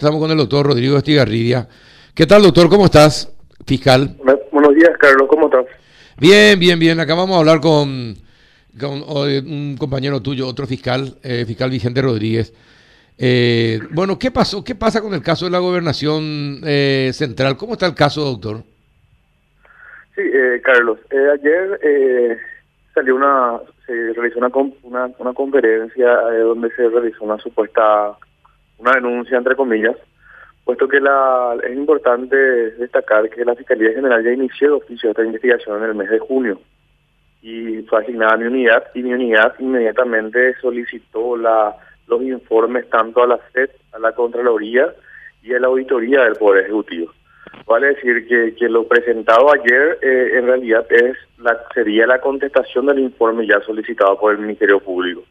Estamos con el doctor Rodrigo Estigarridia. ¿Qué tal, doctor? ¿Cómo estás, fiscal? Buenos días, Carlos. ¿Cómo estás? Bien, bien, bien. Acá vamos a hablar con, con un compañero tuyo, otro fiscal, eh, fiscal Vicente Rodríguez. Eh, bueno, ¿qué pasó? ¿Qué pasa con el caso de la gobernación eh, central? ¿Cómo está el caso, doctor? Sí, Carlos. ayer salió una, se realizó una, una, una conferencia donde se realizó una supuesta una denuncia entre comillas, puesto que es importante destacar que la Fiscalía General ya inició el oficio de esta investigación en el mes de junio y fue asignada a mi unidad y mi unidad inmediatamente solicitó la los informes tanto a la SED, a la Contraloría y a la Auditoría del Poder Ejecutivo. Vale decir que, lo presentado ayer eh, en realidad es sería la contestación del informe ya solicitado por el Ministerio Público.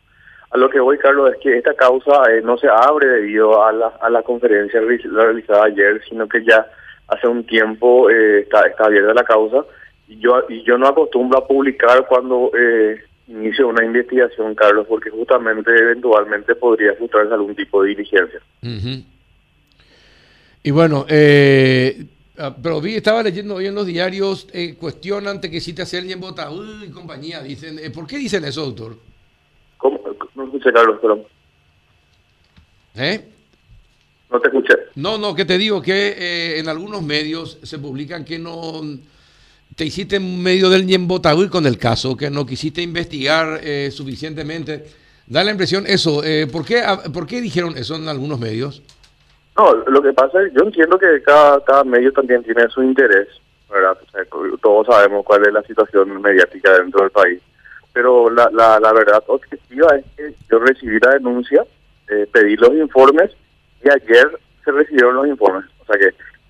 A lo que voy, Carlos, es que esta causa eh, no se abre debido a la, a la conferencia realizada ayer, sino que ya hace un tiempo eh, está, está abierta la causa y yo, y yo no acostumbro a publicar cuando eh, inicio una investigación, Carlos, porque justamente eventualmente podría frustrarse algún tipo de diligencia. Y bueno, eh, ah, pero vi, estaba leyendo hoy en los diarios, eh, cuestionan que si te hacen en bota y compañía, dicen, ¿por qué dicen eso, doctor? No escuché, Carlos. ¿Eh? No te escuché. No, no, que te digo que eh, en algunos medios se publican que no te hiciste en medio del Ñembotaúl con el caso, que no quisiste investigar eh, suficientemente. Da la impresión eso. Eh, ¿por, qué, ¿Por qué dijeron eso en algunos medios? No, lo que pasa es, yo entiendo que cada, cada medio también tiene su interés, ¿verdad? todos sabemos cuál es la situación mediática dentro del país pero la, la, la verdad objetiva es que yo recibí la denuncia, eh, pedí los informes y ayer se recibieron los informes. O sea que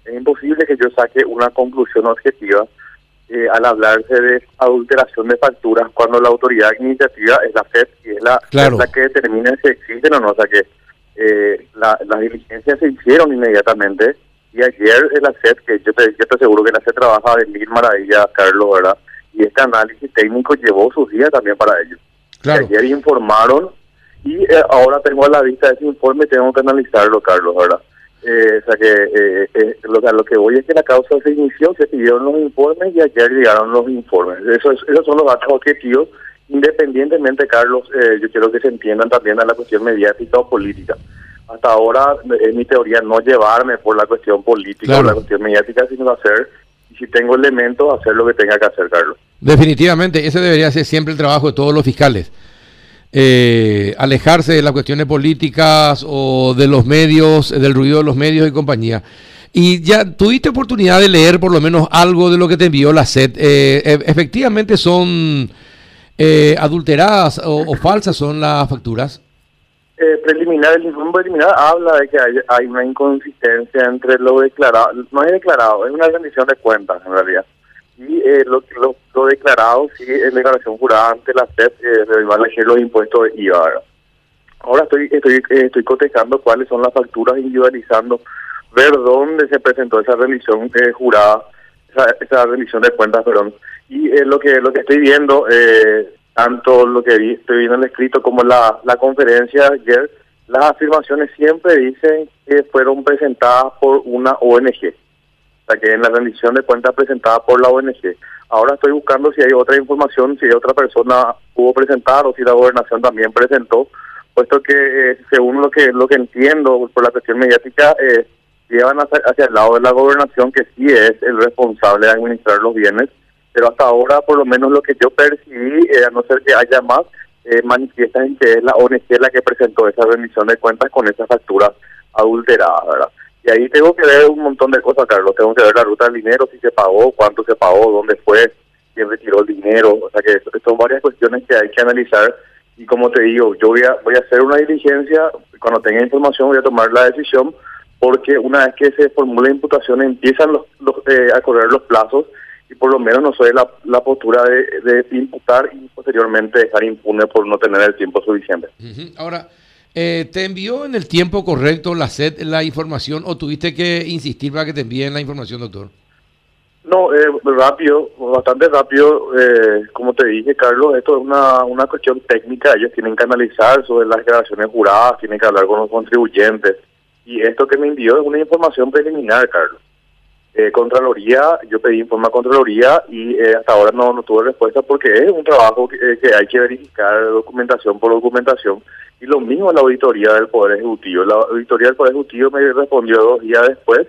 es imposible que yo saque una conclusión objetiva eh, al hablarse de adulteración de facturas cuando la autoridad iniciativa es la FED y es la, la que determina si existen o no. O sea que eh, la, las diligencias se hicieron inmediatamente y ayer la FED, que yo te, yo te aseguro que la FED trabaja de mil maravillas, Carlos, ¿verdad? Y este análisis técnico llevó sus días también para ellos. Ayer informaron y eh, ahora tengo a la vista ese informe tengo que analizarlo, Carlos, ¿verdad? Eh, o sea que eh, eh lo, lo, que voy es que la causa se inició, se pidieron los informes y ayer llegaron los informes. Eso esos son los datos objetivos. Independientemente, Carlos, yo quiero que se entiendan también a la cuestión mediática o política. Hasta ahora es mi teoría no llevarme por la cuestión política o la cuestión mediática, sino hacer si tengo elementos, hacer lo que tenga que hacer, Carlos. Definitivamente, ese debería ser siempre el trabajo de todos los fiscales. Eh, alejarse de las cuestiones políticas o de los medios, del ruido de los medios y compañía. Y ya tuviste oportunidad de leer por lo menos algo de lo que te envió la SED. Eh, e, efectivamente son eh, adulteradas o, falsas son las facturas eh, preliminar, el informe preliminar habla de que hay, una inconsistencia entre lo declarado, no es declarado, es una rendición de cuentas en realidad. Y eh, lo, lo, declarado sí es declaración jurada ante la SEP, eh, van a elegir los impuestos de IVA. Ahora estoy estoy eh, estoy cotejando cuáles son las facturas individualizando, ver dónde se presentó esa rendición eh, jurada, esa, esa rendición de cuentas, perdón. Y eh, lo que lo que estoy viendo eh, tanto lo que vi, estoy viendo en el escrito como la, la conferencia ayer, las afirmaciones siempre dicen que fueron presentadas por una ONG. O sea, que en la rendición de cuentas presentada por la ONG. Ahora estoy buscando si hay otra información, si otra persona pudo presentar o si la gobernación también presentó, puesto que eh, según lo que lo que entiendo por la cuestión mediática, eh, llevan hacia, hacia el lado de la gobernación que sí es el responsable de administrar los bienes pero hasta ahora por lo menos lo que yo percibí, eh, a no ser que haya más, eh, manifiestan que es la ONG la que presentó esa rendición de cuentas con esas facturas adulteradas. Y ahí tengo que ver un montón de cosas, Carlos. Tengo que ver la ruta del dinero, si se pagó, cuánto se pagó, dónde fue, quién retiró el dinero. O sea que son varias cuestiones que hay que analizar. Y como te digo, yo voy a, voy a hacer una diligencia. Cuando tenga información voy a tomar la decisión porque una vez que se formule la imputación empiezan los, eh, a correr los plazos y por lo menos no soy la, la postura de, de, imputar y posteriormente dejar impune por no tener el tiempo suficiente. Ahora, eh, ¿te envió en el tiempo correcto la SED la información o tuviste que insistir para que te envíen la información, doctor? No, eh, rápido, bastante rápido. Eh, como te dije, Carlos, esto es una, una cuestión técnica. Ellos tienen que analizar sobre las declaraciones juradas, tienen que hablar con los contribuyentes Y esto que me envió es una información preliminar, Carlos. Eh, Contraloría, yo pedí informe a Contraloría y eh, hasta ahora no, no tuve respuesta porque es un trabajo que, eh, hay que verificar documentación por documentación. Y lo mismo la auditoría del Poder Ejecutivo. La auditoría del Poder Ejecutivo me respondió dos días después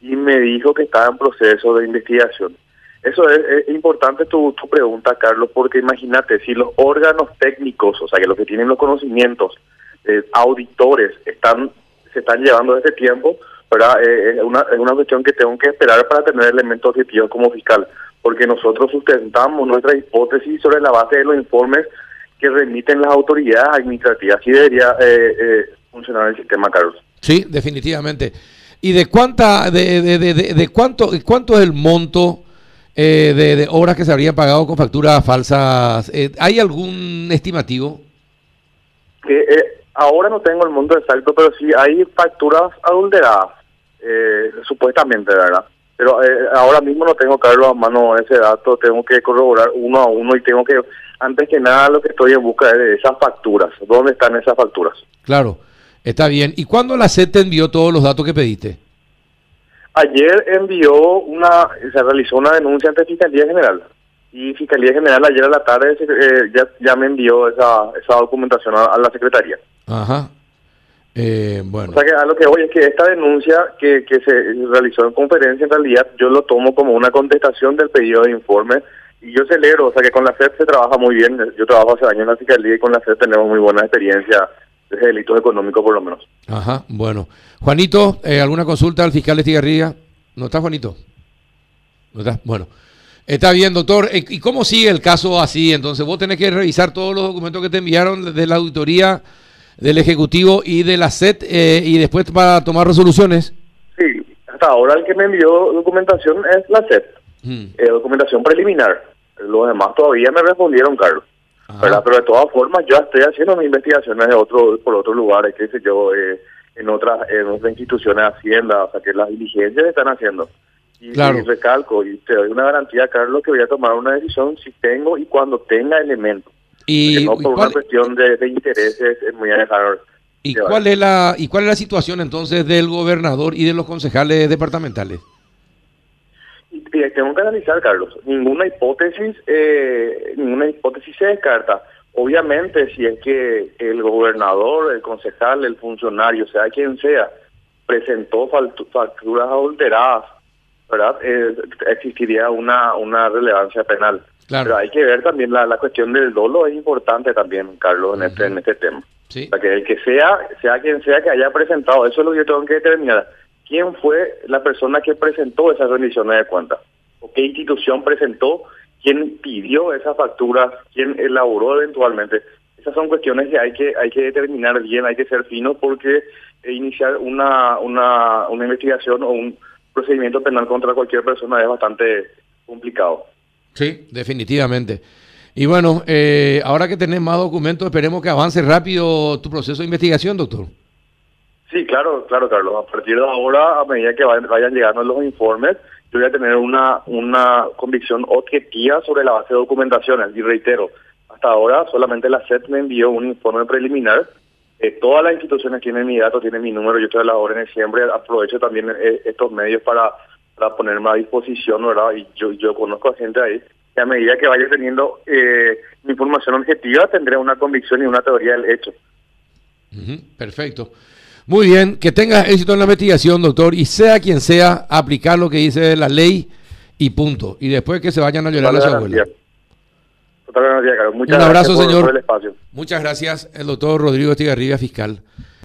y me dijo que estaba en proceso de investigación. Eso es, es importante tu, tu pregunta, Carlos, porque imagínate, si los órganos técnicos, o sea, que los que tienen los conocimientos, eh, auditores, están se están llevando desde tiempo, ¿verdad? Eh, es, una, es una cuestión que tengo que esperar para tener elementos objetivos como fiscal, porque nosotros sustentamos nuestra hipótesis sobre la base de los informes que remiten las autoridades administrativas. Así debería eh, eh, funcionar el sistema, Carlos. Sí, definitivamente. ¿Y de cuánta, de, de, de, de, de cuánto, cuánto es el monto eh, de, de, obras que se habrían pagado con facturas falsas? Eh, ¿Hay algún estimativo? Eh, ahora no tengo el monto exacto, pero sí hay facturas adulteradas, eh, supuestamente, ¿verdad? Pero eh, ahora mismo no tengo, Carlos, a mano ese dato, tengo que corroborar uno a uno y tengo que, antes que nada, lo que estoy en busca es de esas facturas. ¿Dónde están esas facturas? Claro, está bien. ¿Y cuándo la te envió todos los datos que pediste? Ayer envió una, se realizó una denuncia ante Fiscalía General. Y Fiscalía General ayer a la tarde eh, ya, ya me envió esa, esa documentación a, a la Secretaría. Ajá. Eh, bueno. O sea que a lo que voy es que esta denuncia que, que se realizó en conferencia en realidad yo lo tomo como una contestación del pedido de informe y yo celebro, o sea que con la FED se trabaja muy bien, yo trabajo hace años en la Fiscalía y con la FED tenemos muy buena experiencia de delitos económicos por lo menos. Ajá, bueno. Juanito, eh, ¿alguna consulta al fiscal Estigarribia? ¿No está Juanito? ¿No está? Bueno. Está bien, doctor. Eh, ¿Y cómo sigue el caso así? Entonces vos tenés que revisar todos los documentos que te enviaron de la auditoría del Ejecutivo y de la SET eh, y después para tomar resoluciones. Sí, hasta ahora el que me envió documentación es la SET, hmm. eh, documentación preliminar. Los demás todavía me respondieron, Carlos. Pero de todas formas, yo estoy haciendo mis investigaciones de otro, por otros lugares, qué sé yo, eh, en, otras, en otras instituciones de Hacienda, o sea que las diligencias están haciendo. Y, claro. y recalco, y te doy una garantía, Carlos, que voy a tomar una decisión si tengo y cuando tenga elementos. Y, no por ¿y cuál, una cuestión de, de intereses es muy alejado. ¿Y cuál es la y cuál es la situación entonces del gobernador y de los concejales departamentales? Y tengo que analizar, Carlos. Ninguna hipótesis, eh, ninguna hipótesis se descarta. Obviamente, si es que el gobernador, el concejal, el funcionario, sea quien sea, presentó facturas adulteradas, ¿verdad? Eh, existiría una una relevancia penal. Claro. Pero hay que ver también la, la cuestión del dolo, es importante también, Carlos, en, uh -huh. este, en este tema. Sí. O sea, que el que sea, sea quien sea que haya presentado, eso es lo que yo tengo que determinar. ¿Quién fue la persona que presentó esas rendiciones de cuentas? ¿O qué institución presentó? ¿Quién pidió esas facturas? ¿Quién elaboró eventualmente? Esas son cuestiones que hay que hay que determinar bien, hay que ser fino porque eh, iniciar una, una, una investigación o un procedimiento penal contra cualquier persona es bastante complicado. Sí, definitivamente. Y bueno, eh, ahora que tenés más documentos, esperemos que avance rápido tu proceso de investigación, doctor. Sí, claro, claro, Carlos. A partir de ahora, a medida que vayan, llegando los informes, yo voy a tener una, una convicción objetiva sobre la base de documentaciones. Y reitero, hasta ahora solamente la SET me envió un informe preliminar. Eh, todas las instituciones tienen mi dato, tienen mi número. Yo estoy a las órdenes siempre. Aprovecho también eh, estos medios para para ponerme a disposición, ¿verdad? Y yo, yo conozco a gente ahí que a medida que vaya teniendo eh, información objetiva tendré una convicción y una teoría del hecho. Uh -huh, perfecto. Muy bien, que tengas éxito en la investigación, doctor, y sea quien sea, aplicar lo que dice la ley y punto. Y después que se vayan a llorar a su abuela. Muchas Un abrazo, por, señor. Por el espacio. Muchas gracias, el doctor Rodrigo Estigarribia, fiscal.